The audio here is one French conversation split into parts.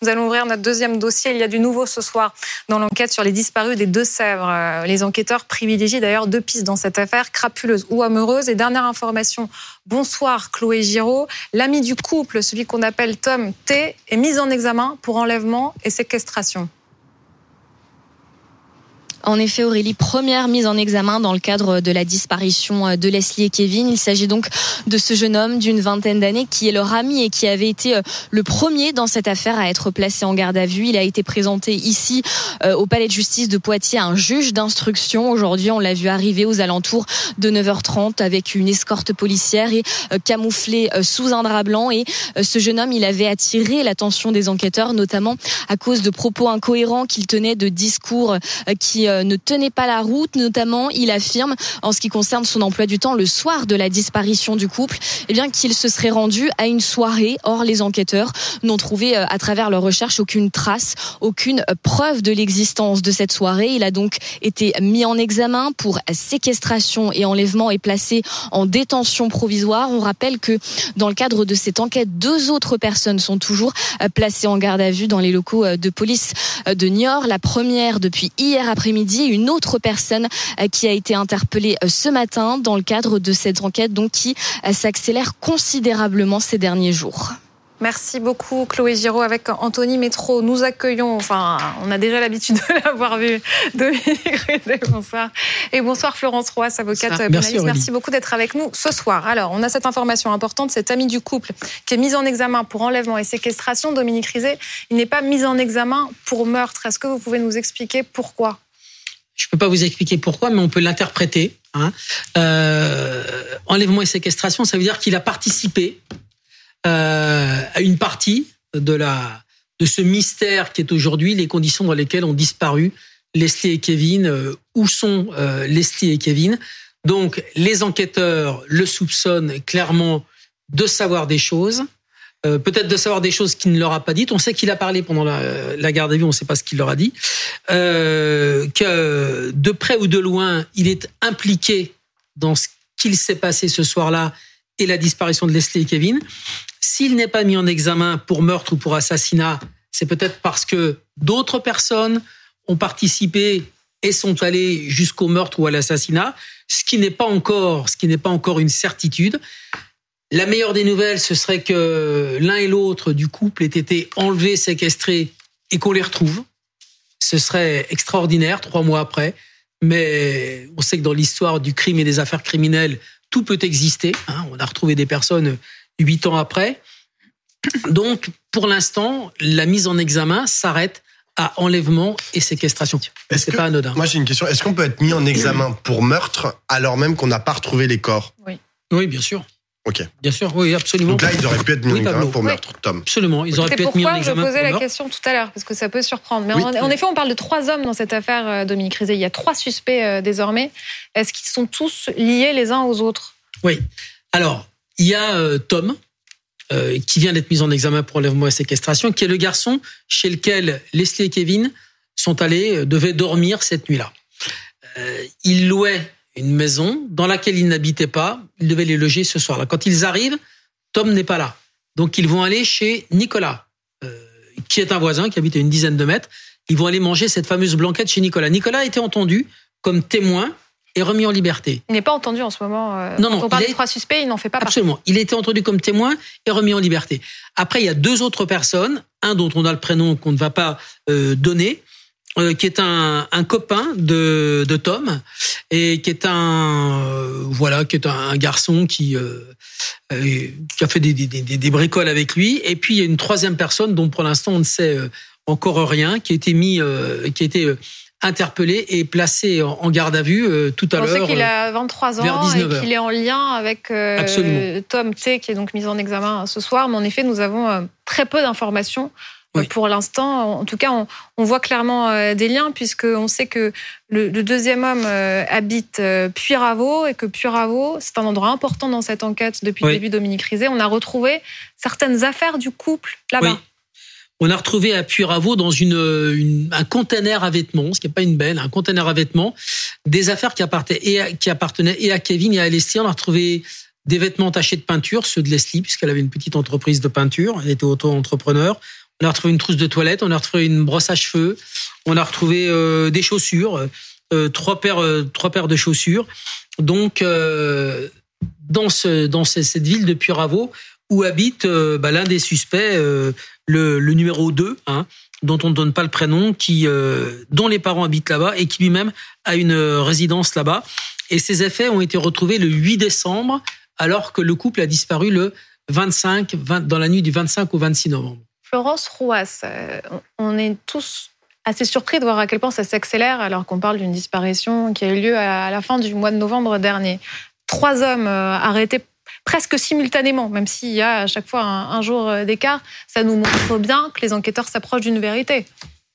Nous allons ouvrir notre deuxième dossier. Il y a du nouveau ce soir dans l'enquête sur les disparus des Deux-Sèvres. Euh, les enquêteurs privilégient d'ailleurs deux pistes dans cette affaire, crapuleuse ou amoureuse. Et dernière information, bonsoir Chloé Giraud. L'ami du couple, celui qu'on appelle Tom T, est mis en examen pour enlèvement et séquestration. En effet, Aurélie, première mise en examen dans le cadre de la disparition euh, de Leslie et Kevin. Il s'agit donc de ce jeune homme d'une vingtaine d'années qui est leur ami et qui avait été euh, le premier dans cette affaire à être placé en garde à vue. Il a été présenté ici euh, au palais de justice de Poitiers à un juge d'instruction. Aujourd'hui, on l'a vu arriver aux alentours de 9h30 avec une escorte policière et camouflé sous un drap blanc. Et ce jeune homme, il avait attiré l'attention des enquêteurs, notamment à cause de propos incohérents qu'il tenait, de discours qui ne tenait pas la route. Notamment, il affirme, en ce qui concerne son emploi du temps, le soir de la disparition du couple, eh bien qu'il se serait rendu à une soirée. Or, les enquêteurs n'ont trouvé euh, à travers leur recherche aucune trace, aucune preuve de l'existence de cette soirée. Il a donc été mis en examen pour séquestration et enlèvement et placé en détention provisoire. On rappelle que dans le cadre de cette enquête, deux autres personnes sont toujours euh, placées en garde à vue dans les locaux de police de Niort. La première depuis hier après-midi une autre personne euh, qui a été interpellée euh, ce matin dans le cadre de cette enquête donc qui euh, s'accélère considérablement ces derniers jours. Merci beaucoup Chloé Giraud avec Anthony Métro. Nous accueillons, enfin on a déjà l'habitude de l'avoir vu, Dominique bonsoir. Et bonsoir Florence Roy, avocate Merci, Merci beaucoup d'être avec nous ce soir. Alors on a cette information importante, cet ami du couple qui est mis en examen pour enlèvement et séquestration. Dominique Rizet, il n'est pas mis en examen pour meurtre. Est-ce que vous pouvez nous expliquer pourquoi? Je peux pas vous expliquer pourquoi, mais on peut l'interpréter. Hein. Euh, enlèvement et séquestration, ça veut dire qu'il a participé euh, à une partie de la de ce mystère qui est aujourd'hui les conditions dans lesquelles ont disparu Leslie et Kevin. Euh, où sont Leslie et Kevin? Donc les enquêteurs le soupçonnent clairement de savoir des choses. Euh, peut-être de savoir des choses qu'il ne leur a pas dites. On sait qu'il a parlé pendant la, garde à vue, on ne sait pas ce qu'il leur a dit. Euh, que de près ou de loin, il est impliqué dans ce qu'il s'est passé ce soir-là et la disparition de Leslie et Kevin. S'il n'est pas mis en examen pour meurtre ou pour assassinat, c'est peut-être parce que d'autres personnes ont participé et sont allées jusqu'au meurtre ou à l'assassinat, ce qui n'est pas encore, ce qui n'est pas encore une certitude. La meilleure des nouvelles, ce serait que l'un et l'autre du couple aient été enlevés, séquestrés et qu'on les retrouve. Ce serait extraordinaire trois mois après. Mais on sait que dans l'histoire du crime et des affaires criminelles, tout peut exister. Hein. On a retrouvé des personnes huit ans après. Donc, pour l'instant, la mise en examen s'arrête à enlèvement et séquestration. Est-ce pas anodin. Moi, j'ai une question. Est-ce qu'on peut être mis en examen pour meurtre alors même qu'on n'a pas retrouvé les corps? Oui. Oui, bien sûr. Ok. Bien sûr, oui, absolument. Donc là, ils auraient pu être mis en examen pour meurtre, Tom. Absolument, ils auraient pu être mis en examen. je posais la question tout à l'heure, parce que ça peut surprendre. Mais en, effet, on parle de trois hommes dans cette affaire, euh, Dominique Rizet. Il y a trois suspects euh, désormais. Est-ce qu'ils sont tous liés les uns aux autres? Oui. Alors, il y a euh, Tom, qui vient d'être mis en examen pour enlèvement et séquestration, qui est le garçon chez lequel Leslie et Kevin sont allés, devaient dormir cette nuit-là. il louait une maison dans laquelle ils n'habitaient pas. Ils devaient les loger ce soir-là. Quand ils arrivent, Tom n'est pas là. Donc ils vont aller chez Nicolas, euh, qui est un voisin qui habite à une dizaine de mètres. Ils vont aller manger cette fameuse blanquette chez Nicolas. Nicolas a été entendu comme témoin et remis en liberté. Il n'est pas entendu en ce moment. Euh, non, non. Quand on parle de trois suspects, il n'en fait pas Absolument. Il a été entendu comme témoin et remis en liberté. Après, il y a deux autres personnes, un dont on a le prénom qu'on ne va pas euh, donner, euh, qui est un, un copain de, de, Tom et qui est un euh, voilà qui est un, garçon qui euh, qui a fait des, des, des, bricoles avec lui. Et puis il y a une troisième personne dont pour l'instant on ne sait encore rien qui a été mis qui a été interpellé et placé en garde à vue tout à l'heure. On sait qu'il a 23 ans et qu'il est en lien avec Tom T qui est donc mis en examen ce soir. Mais en effet nous avons très peu d'informations pour l'instant, en tout cas, on, voit clairement euh, des liens puisqu'on sait que le, deuxième homme euh, habite euh, Puyraveau et que Puyraveau, c'est un endroit important dans cette enquête depuis le début Dominique Rizet. On a retrouvé certaines affaires du couple là-bas. On a retrouvé à Puyraveau dans une, un conteneur à vêtements, ce qui n'est pas une benne, un conteneur à vêtements, des affaires qui appartenaient et à, qui appartenaient et à Kevin et à Leslie. On a retrouvé des vêtements tachés de peinture, ceux de Leslie, puisqu'elle avait une petite entreprise de peinture, elle était auto-entrepreneur. On a retrouvé une trousse de toilette, on a retrouvé une brosse à cheveux, on a retrouvé des chaussures, trois paires, trois paires de chaussures. Donc, dans cette ville de Puravo, où habite bah, l'un des suspects, le, numéro 2, hein, dont on ne donne pas le prénom, qui, dont les parents habitent là-bas et qui lui-même a une résidence là-bas. Et ces effets ont été retrouvés le 8 décembre, alors que le couple a disparu le 25, dans la nuit du 25 au 26 novembre. Florence Rouas, euh, on est tous assez surpris de voir à quel point ça s'accélère alors qu'on parle d'une disparition qui a eu lieu à la fin du mois de novembre dernier. Trois hommes euh, arrêtés presque simultanément, même s'il y a à chaque fois un, jour euh, d'écart, ça nous montre bien que les enquêteurs s'approchent d'une vérité.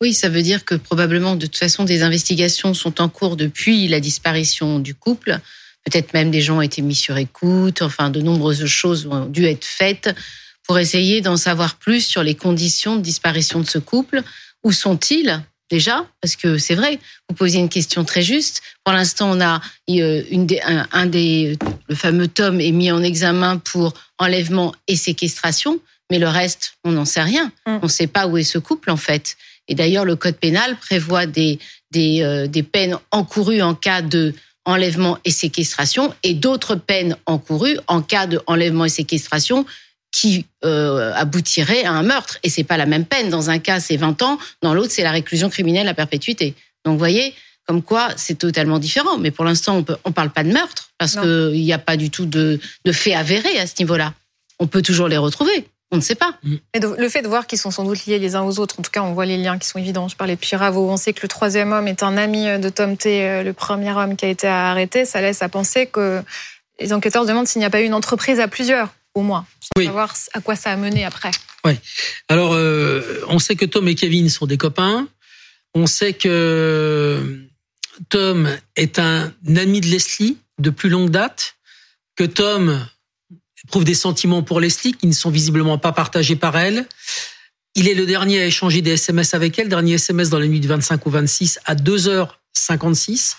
Oui, ça veut dire que probablement, de toute façon, des investigations sont en cours depuis la disparition du couple. Peut-être même des gens ont été mis sur écoute. Enfin, de nombreuses choses ont dû être faites pour essayer d'en savoir plus sur les conditions de disparition de ce couple. Où sont-ils déjà? Parce que c'est vrai, vous posez une question très juste. Pour l'instant, on a euh, une des, un, des, le fameux Tom est mis en examen pour enlèvement et séquestration, mais le reste, on n'en sait rien. Mm. On ne sait pas où est ce couple en fait. Et d'ailleurs, le code pénal prévoit des, des, euh, des peines encourues en cas de enlèvement et séquestration et d'autres peines encourues en cas de enlèvement et séquestration qui euh, aboutirait à un meurtre. Et c'est pas la même peine. Dans un cas, c'est 20 ans. Dans l'autre, c'est la réclusion criminelle à perpétuité. Donc, vous voyez, comme quoi, c'est totalement différent. Mais pour l'instant, on ne parle pas de meurtre parce qu'il n'y a pas du tout de, de fait avéré à ce niveau-là. On peut toujours les retrouver. On ne sait pas. Mm. Et le fait de voir qu'ils sont sans doute liés les uns aux autres, en tout cas, on voit les liens qui sont évidents. Je parlais de Piravo. On sait que le troisième homme est un ami de Tom T, euh, le premier homme qui a été arrêté. Ça laisse à penser que les enquêteurs demandent s'il n'y a pas eu une entreprise à plusieurs, au moins, savoir à quoi ça a mené après. Oui. Alors, euh, on sait que Tom et Kevin sont des copains. On sait que Tom est un ami de Leslie de plus longue date. Que Tom éprouve des sentiments pour Leslie qui ne sont visiblement pas partagés par elle. Il est le dernier à échanger des SMS avec elle, dernier SMS dans la nuit du 25 au 26 à 2h56.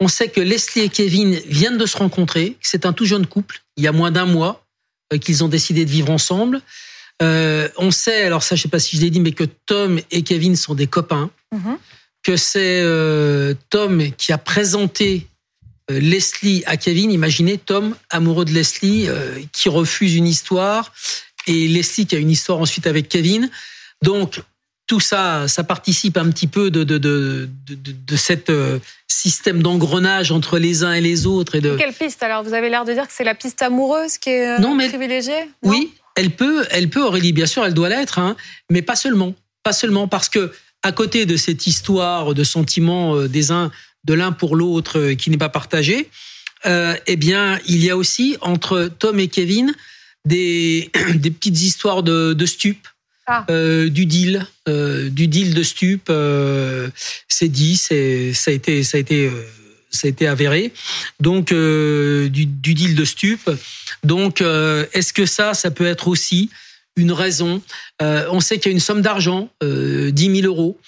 On sait que Leslie et Kevin viennent de se rencontrer. C'est un tout jeune couple, il y a moins d'un mois euh, qu'ils ont décidé de vivre ensemble. Euh, on sait, alors ça je sais pas si je l'ai dit, mais que Tom et Kevin sont des copains. Mm-hmm. Que c'est euh, Tom qui a présenté euh, Leslie à Kevin, imaginez Tom, amoureux de Leslie, euh, qui refuse une histoire, et Leslie qui a une histoire ensuite avec Kevin. Donc, tout ça, ça participe un petit peu de, de, de, de, de cet euh, système d'engrenage entre les uns et les autres. Et de... Quelle piste alors? Vous avez l'air de dire que c'est la piste amoureuse qui est non, mais, privilégiée? Oui, elle peut, elle peut, Aurélie, bien sûr, elle doit l'être, hein, mais pas seulement. Pas seulement parce que, à côté de cette histoire de sentiments des uns de l'un pour l'autre euh, qui n'est pas partagé, euh, eh bien, il y a aussi entre Tom et Kevin des, des petites histoires de, de stupes. Ah. Euh, du deal, du deal de stup, c'est dit, c'est ça a été, ça a été, ça a été avéré. Donc du, du, deal de stup. Donc est-ce que ça, ça peut être aussi une raison? On sait qu'il y a une somme d'argent, 10 000 euros,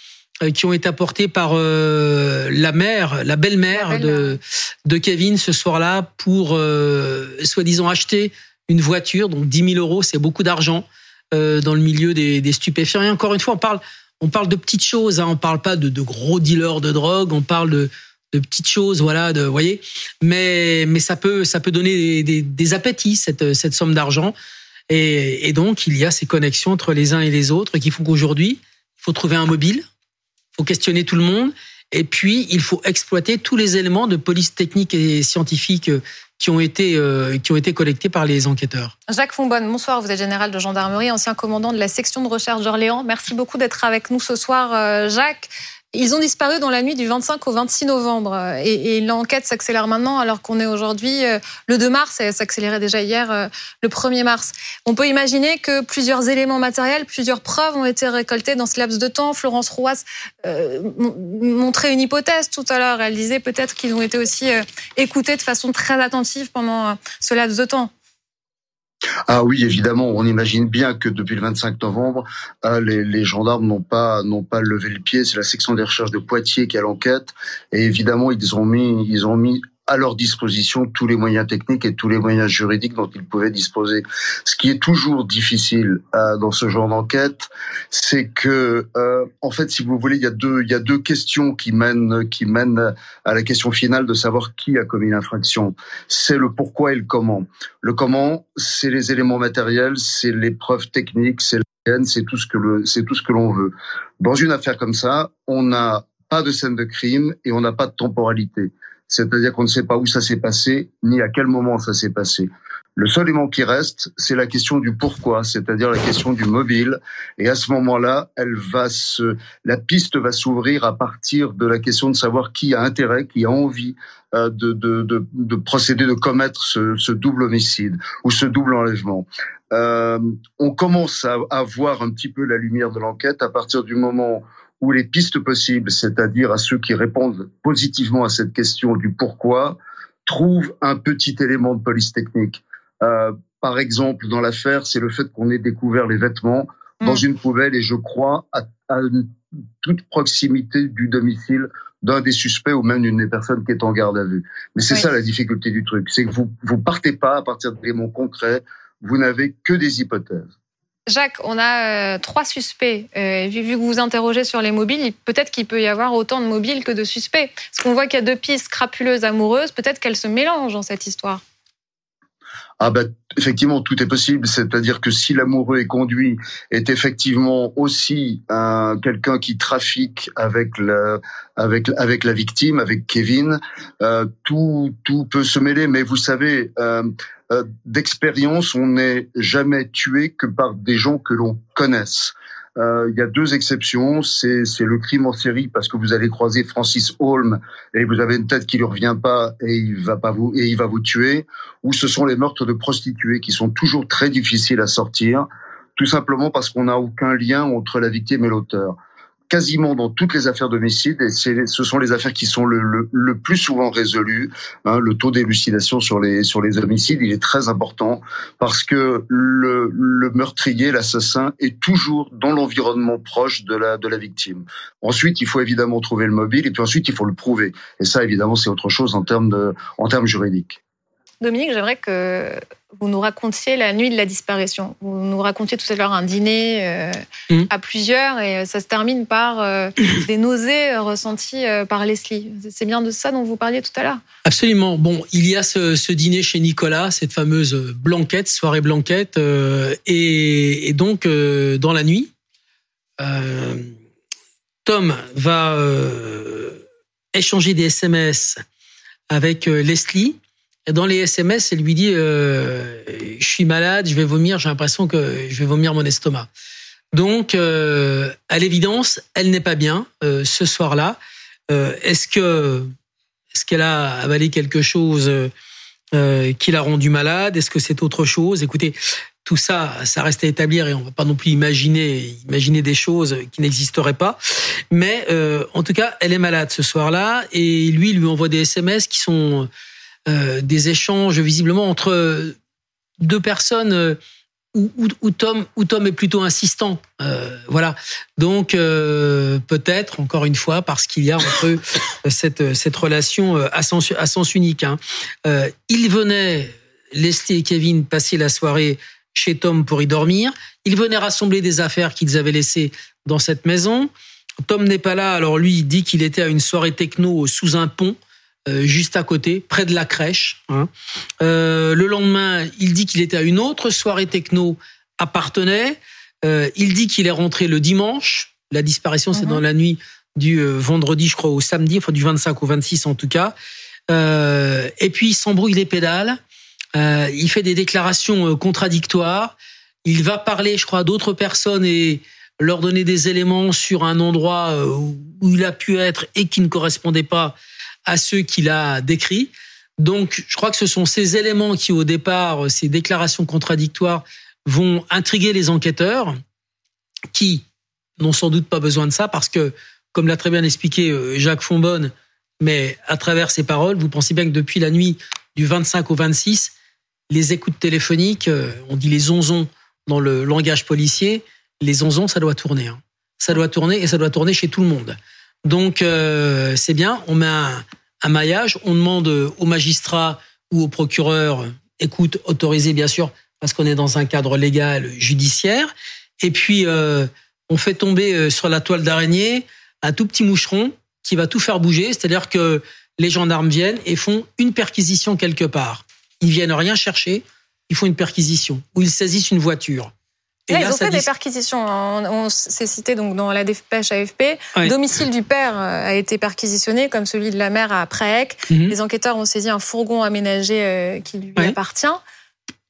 euh, qui ont été apportés par euh, la mère, la belle-mère de, de Kevin ce soir-là pour euh, soi-disant acheter une voiture. Donc 10 000 euros, c'est beaucoup d'argent dans le milieu des, stupéfiants. Et encore une fois, on parle, on parle de petites choses. Hein. On parle pas de, gros dealers de drogue. On parle de, petites choses, voilà, de, voyez. Mais, ça peut, ça peut donner des, des, appétits cette, somme d'argent. Et, et donc, il y a ces connexions entre les uns et les autres qui font qu'aujourd'hui, il faut trouver un mobile faut questionner tout le monde. Et puis, il faut exploiter tous les éléments de police technique et scientifique euh, qui ont été euh, qui ont été collectés par les enquêteurs. Jacques Fonbonne, bonsoir. Vous êtes général de gendarmerie, ancien commandant de la section de recherche d'Orléans. Merci beaucoup d'être avec nous ce soir, euh, Jacques. Ils ont disparu dans la nuit du 25 au 26 novembre et, l'enquête s'accélère maintenant alors qu'on est aujourd'hui euh, le 2 mars et s'accélérait déjà hier euh, le 1er mars. On peut imaginer que plusieurs éléments matériels, plusieurs preuves ont été récoltées dans ce laps de temps. Florence Rouas euh, montrait une hypothèse tout à l'heure. Elle disait peut-être qu'ils ont été aussi euh, écoutés de façon très attentive pendant ce laps de temps. Ah oui, évidemment, on imagine bien que depuis le 25 novembre, euh, les, gendarmes n'ont pas n'ont pas levé le pied. C'est la section des recherches de Poitiers qui a l'enquête, et évidemment, ils ont mis ils ont mis à leur disposition tous les moyens techniques et tous les moyens juridiques dont ils pouvaient disposer. Ce qui est toujours difficile euh, dans ce genre d'enquête, c'est que, euh, en fait, si vous voulez, il y a deux, il y a deux questions qui mènent, qui mènent à la question finale de savoir qui a commis l'infraction. C'est le pourquoi et le comment. Le comment, c'est les éléments matériels, c'est les preuves techniques, c'est c'est tout ce que le, c'est tout ce que l'on veut. Dans une affaire comme ça, on n'a pas de scène de crime et on n'a pas de temporalité. C'est-à-dire qu'on ne sait pas où ça s'est passé, ni à quel moment ça s'est passé. Le seul élément qui reste, c'est la question du pourquoi, c'est-à-dire la question du mobile. Et à ce moment-là, elle va se, la piste va s'ouvrir à partir de la question de savoir qui a intérêt, qui a envie euh, de, de, de, de, procéder, de commettre ce, ce, double homicide ou ce double enlèvement. Euh, on commence à, à voir un petit peu la lumière de l'enquête à partir du moment où les pistes possibles, c'est-à-dire à ceux qui répondent positivement à cette question du pourquoi, trouvent un petit élément de police technique. Euh, par exemple, dans l'affaire, c'est le fait qu'on ait découvert les vêtements dans mm. une poubelle et je crois à, à toute proximité du domicile d'un des suspects ou même d'une des personnes qui est en garde à vue. Mais c'est ça la difficulté du truc, c'est que vous vous partez pas à partir d'éléments concrets, vous n'avez que des hypothèses. Jacques, on a euh, trois suspects. Euh, vu, que vous vous interrogez sur les mobiles, peut-être qu'il peut y avoir autant de mobiles que de suspects. Parce qu'on voit qu'il y a deux pistes crapuleuses amoureuses, peut-être qu'elles se mélangent dans cette histoire. Ah ben effectivement tout est possible, c'est-à-dire que si l'amoureux est conduit est effectivement aussi un quelqu'un qui trafique avec la avec avec la victime, avec Kevin, euh, tout tout peut se mêler. Mais vous savez, euh, euh, d'expérience, on n'est jamais tué que par des gens que l'on connaisse. Euh, il y a deux exceptions, c'est le crime en série parce que vous allez croiser Francis Holm et vous avez une tête qui lui revient pas et il va pas vous et il va vous tuer, ou ce sont les meurtres de prostituées qui sont toujours très difficiles à sortir, tout simplement parce qu'on n'a aucun lien entre la victime et l'auteur quasiment dans toutes les affaires d'homicide, et ce sont les affaires qui sont le, plus souvent résolues. Hein, le taux d'élucidation sur les sur les homicides, il est très important parce que le, le meurtrier, l'assassin, est toujours dans l'environnement proche de la de la victime. Ensuite, il faut évidemment trouver le mobile, et puis ensuite, il faut le prouver. Et ça, évidemment, c'est autre chose en termes de en termes juridiques. Dominique, j'aimerais que vous nous racontiez la nuit de la disparition. Vous nous racontiez tout à l'heure un dîner euh, mmh. à plusieurs et ça se termine par euh, des nausées ressenties euh, par Leslie. C'est bien de ça dont vous parliez tout à l'heure Absolument. Bon, il y a ce, dîner chez Nicolas, cette fameuse blanquette, soirée blanquette. Et, et, donc, dans la nuit, Tom va échanger des SMS avec Leslie dans les SMS, elle lui dit euh, Je suis malade, je vais vomir, j'ai l'impression que je vais vomir mon estomac. Donc, euh, à l'évidence, elle n'est pas bien euh, ce soir-là. Est-ce que est-ce qu'elle a avalé quelque chose qui l'a rendue malade? Est-ce que c'est autre chose? Écoutez, tout ça, ça reste à établir et on va pas non plus imaginer imaginer des choses qui n'existeraient pas. Mais en tout cas, elle est malade ce soir-là et lui il lui envoie des SMS qui sont euh, des échanges visiblement entre deux personnes euh, où, Tom, où Tom est plutôt insistant. Euh, voilà. Donc peut-être encore une fois parce qu'il y a entre eux cette cette relation à sens, unique. Hein. ils venaient Leslie et Kevin passer la soirée chez Tom pour y dormir. Ils venaient rassembler des affaires qu'ils avaient laissées dans cette maison. Tom n'est pas là, alors lui il dit qu'il était à une soirée techno sous un pont. Euh, juste à côté, près de la crèche. Hein. Euh, le lendemain, il dit qu'il était à une autre soirée techno à Partenay. Euh, il dit qu'il est rentré le dimanche. La disparition, c'est mhm. dans la nuit du vendredi, je crois, au samedi, enfin du 25 au 26 en tout cas. et puis, il s'embrouille les pédales. il fait des déclarations contradictoires. Il va parler, je crois, à d'autres personnes et leur donner des éléments sur un endroit où il a pu être et qui ne correspondait pas à ceux qu'il a décrits. Donc, je crois que ce sont ces éléments qui, au départ, ces déclarations contradictoires, vont intriguer les enquêteurs, qui n'ont sans doute pas besoin de ça, parce que, comme l'a très bien expliqué euh, Jacques Fonbonne, mais à travers ses paroles, vous pensez bien que depuis la nuit du 25 au 26, les écoutes téléphoniques, euh, on dit les onzons dans le langage policier, les onzons, ça doit tourner. Hein. Ça doit tourner et ça doit tourner chez tout le monde. Donc euh, c'est bien, on met un, un maillage. On demande au magistrat ou au procureur, écoute, autorisé bien sûr, parce qu'on est dans un cadre légal judiciaire. Et puis, euh, on fait tomber euh, sur la toile d'araignée un tout petit moucheron qui va tout faire bouger. C'est-à-dire que les gendarmes viennent et font une perquisition quelque part. Ils viennent rien chercher, ils font une perquisition ou ils saisissent une voiture. Et là, ils ont fait des perquisitions. On, s'est cité donc dans la dépêche AFP. Le Domicile du père euh, a été perquisitionné, comme celui de la mère à Praec. Mhm. Les enquêteurs ont saisi un fourgon aménagé euh, qui lui appartient.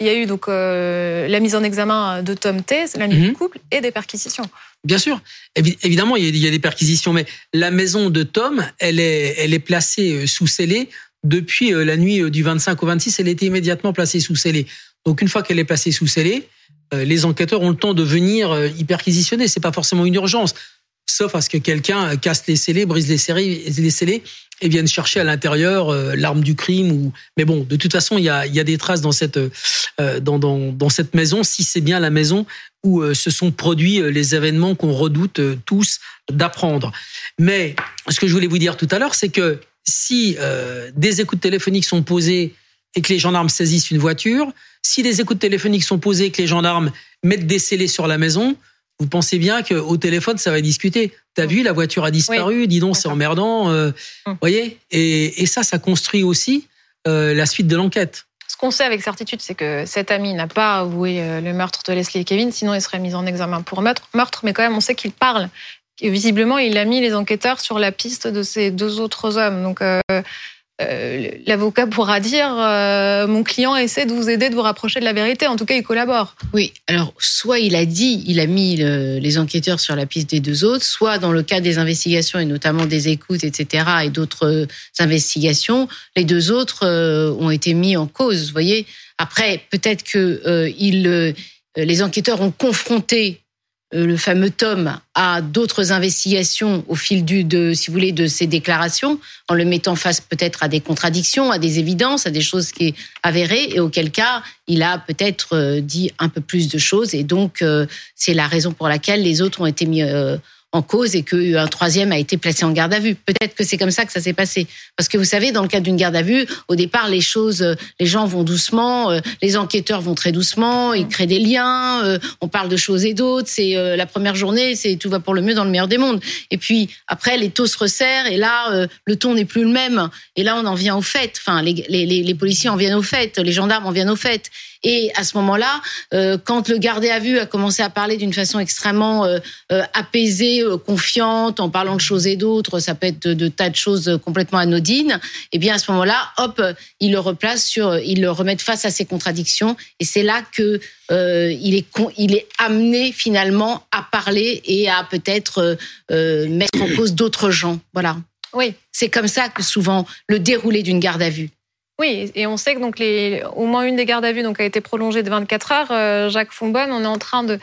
Il y a eu donc euh, la mise en examen de Tom T, l'ami du mhm. couple, et des perquisitions. Bien sûr, évidemment, il y a des perquisitions, mais la maison de Tom, elle est, elle est placée sous scellé depuis la nuit du 25 au 26. Elle était immédiatement placée sous scellé. Donc une fois qu'elle est placée sous scellé, les enquêteurs ont le temps de venir euh, y perquisitionner. C'est pas forcément une urgence, sauf à ce que quelqu'un casse les scellés, brise les, séries, les scellés et vienne chercher à l'intérieur euh, l'arme du crime. Ou mais bon, de toute façon, il y a, des traces dans cette maison. Si c'est bien la maison où se sont produits les événements qu'on redoute tous d'apprendre. Mais ce que je voulais vous dire tout à l'heure, c'est que si des écoutes téléphoniques sont posées et que les gendarmes saisissent une voiture, si des écoutes téléphoniques sont posées et que les gendarmes mettent des scellés sur la maison, vous pensez bien qu'au téléphone, ça va discuter. T'as vu, la voiture a disparu, dis donc, c'est emmerdant. Euh, hum. voyez et, ça, ça construit aussi euh, la suite de l'enquête. Ce qu'on sait avec certitude, c'est que cet ami n'a pas avoué euh, le meurtre de Leslie et Kevin, sinon il serait mis en examen pour meurtre. meurtre mais quand même, on sait qu'il parle. Et visiblement, il a mis les enquêteurs sur la piste de ces deux autres hommes. Donc, euh, l'avocat pourra dire euh, mon client essaie de vous aider de vous rapprocher de la vérité. En tout cas, il collabore. Oui. Alors, soit il a dit, il a mis les enquêteurs sur la piste des deux autres, soit dans le cas des investigations et notamment des écoutes, etc. et d'autres investigations, les deux autres euh, ont été mis en cause. Vous voyez. Après, peut-être que les enquêteurs ont confronté euh, le fameux Tom à d'autres investigations au fil du, de, si vous voulez, de ses déclarations, en le mettant face peut-être à des contradictions, à des évidences, à des choses qui est avérées, et auquel cas il a peut-être euh, dit un peu plus de choses, et donc euh, c'est la raison pour laquelle les autres ont été mis en cause et qu'un troisième a été placé en garde à vue. Peut-être que c'est comme ça que ça s'est passé. Parce que vous savez, dans le cadre d'une garde à vue, au départ, les choses, euh, les gens vont doucement, euh, les enquêteurs vont très doucement, ils créent des liens, euh, on parle de choses et d'autres. C'est la première journée, c'est tout va pour le mieux dans le meilleur des mondes. Et puis après, les taux se resserrent et là, le ton n'est plus le même. Et là, on en vient au fait. Enfin, les, les, les policiers en viennent au fait, les gendarmes en viennent au fait. Et à ce moment-là, euh, quand le gardé à vue a commencé à parler d'une façon extrêmement euh, euh, apaisée, confiante, en parlant de choses et d'autres, ça peut être de, tas de choses complètement anodines. Et eh bien à ce moment-là, hop, il le replace sur, il le remet face à ses contradictions. Et c'est là que il est il est amené finalement à parler et à peut-être mettre en cause d'autres gens. Voilà. Oui. C'est comme ça que souvent le déroulé d'une garde à vue. Oui, et on sait que donc les, au moins une des gardes à vue donc, a été prolongée de 24 heures. Euh, Jacques Fonbonne, on est en train de,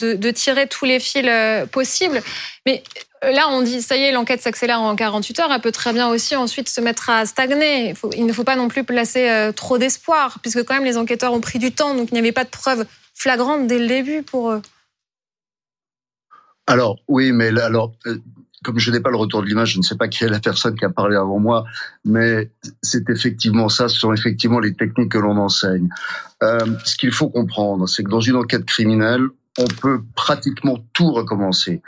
de, tirer tous les fils euh, possibles. Mais euh, là, on dit, ça y est, l'enquête s'accélère en 48 heures. Elle peut très bien aussi ensuite se mettre à stagner. Il, ne faut pas non plus placer trop d'espoir, puisque quand même les enquêteurs ont pris du temps, donc il n'y avait pas de preuves flagrantes dès le début pour eux. Alors oui, mais alors comme je n'ai pas le retour de l'image, je ne sais pas qui est la personne qui a parlé avant moi, mais c'est effectivement ça, ce sont effectivement les techniques que l'on enseigne. Euh, ce qu'il faut comprendre, c'est que dans une enquête criminelle, on peut pratiquement tout recommencer.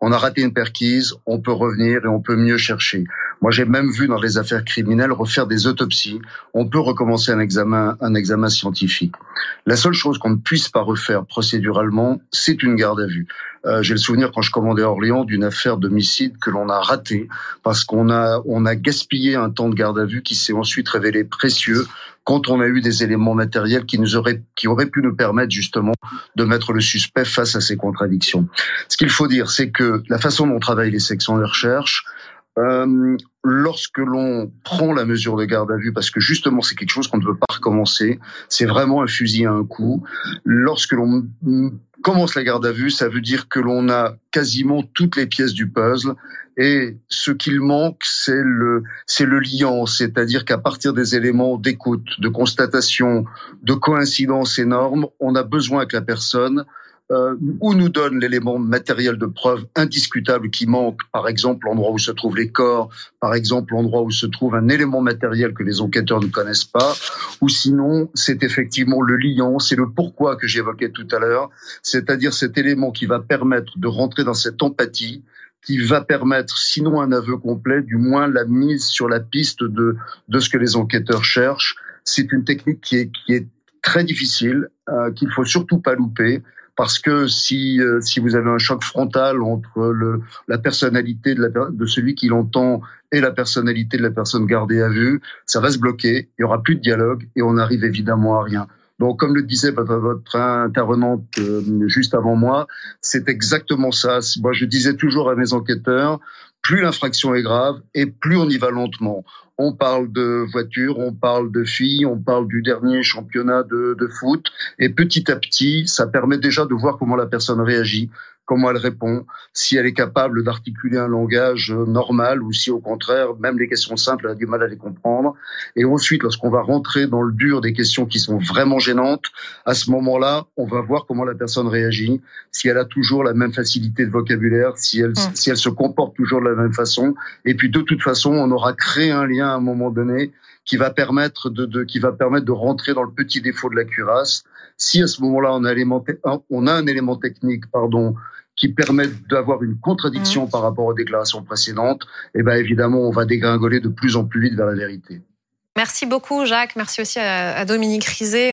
On a raté une perquise, on peut revenir et on peut mieux chercher. Moi, j'ai même vu dans les affaires criminelles refaire des autopsies. On peut recommencer un examen, un examen scientifique. La seule chose qu'on ne puisse pas refaire procéduralement, c'est une garde à vue. Euh, j'ai le souvenir quand je commandais à Orléans d'une affaire d'homicide que l'on a raté parce qu'on a on a gaspillé un temps de garde à vue qui s'est ensuite révélé précieux quand on a eu des éléments matériels qui nous auraient qui auraient pu nous permettre justement de mettre le suspect face à ces contradictions. Ce qu'il faut dire, c'est que la façon dont travaillent les sections de recherche, euh, lorsque l'on prend la mesure de garde à vue, parce que justement c'est quelque chose qu'on ne veut pas recommencer, c'est vraiment un fusil à un coup. Lorsque l'on commence la garde à vue, ça veut dire que l'on a quasiment toutes les pièces du puzzle et ce qu'il manque, c'est le, c'est le liant, c'est-à-dire qu'à partir des éléments d'écoute, de constatation, de coïncidence énorme, on a besoin que la personne euh, ou nous donne l'élément matériel de preuve indiscutable qui manque, par exemple l'endroit où se trouvent les corps, par exemple l'endroit où se trouve un élément matériel que les enquêteurs ne connaissent pas, ou sinon c'est effectivement le liant, c'est le pourquoi que j'évoquais tout à l'heure, c'est-à-dire cet élément qui va permettre de rentrer dans cette empathie, qui va permettre, sinon un aveu complet, du moins la mise sur la piste de, de ce que les enquêteurs cherchent. C'est une technique qui est, qui est très difficile, euh, qu'il faut surtout pas louper, parce que si euh, si vous avez un choc frontal entre la personnalité de, celui qui l'entend et la personnalité de la personne gardée à vue, ça va se bloquer, il y aura plus de dialogue et on arrive évidemment à rien. Donc, comme le disait votre intervenante euh, juste avant moi, c'est exactement ça. Moi, je disais toujours à mes enquêteurs, plus l'infraction est grave et plus on y va lentement. On parle de voiture, on parle de filles, on parle du dernier championnat de, de foot, et petit à petit, ça permet déjà de voir comment la personne réagit comment elle répond, si elle est capable d'articuler un langage euh, normal ou si au contraire, même les questions simples, elle a du mal à les comprendre. Et ensuite, lorsqu'on va rentrer dans le dur des questions qui sont vraiment gênantes, à ce moment-là, on va voir comment la personne réagit, si elle a toujours la même facilité de vocabulaire, si elle, mmh. si elle se comporte toujours de la même façon. Et puis de toute façon, on aura créé un lien à un moment donné qui va permettre de, de, qui va permettre de rentrer dans le petit défaut de la cuirasse. Si à ce moment-là on a, élément, on a un élément technique, pardon, qui permettent d'avoir une contradiction mmh. par rapport aux déclarations précédentes, eh ben évidemment, on va dégringoler de plus en plus vite vers la vérité. Merci beaucoup, Jacques. Merci aussi à, Dominique Rizet.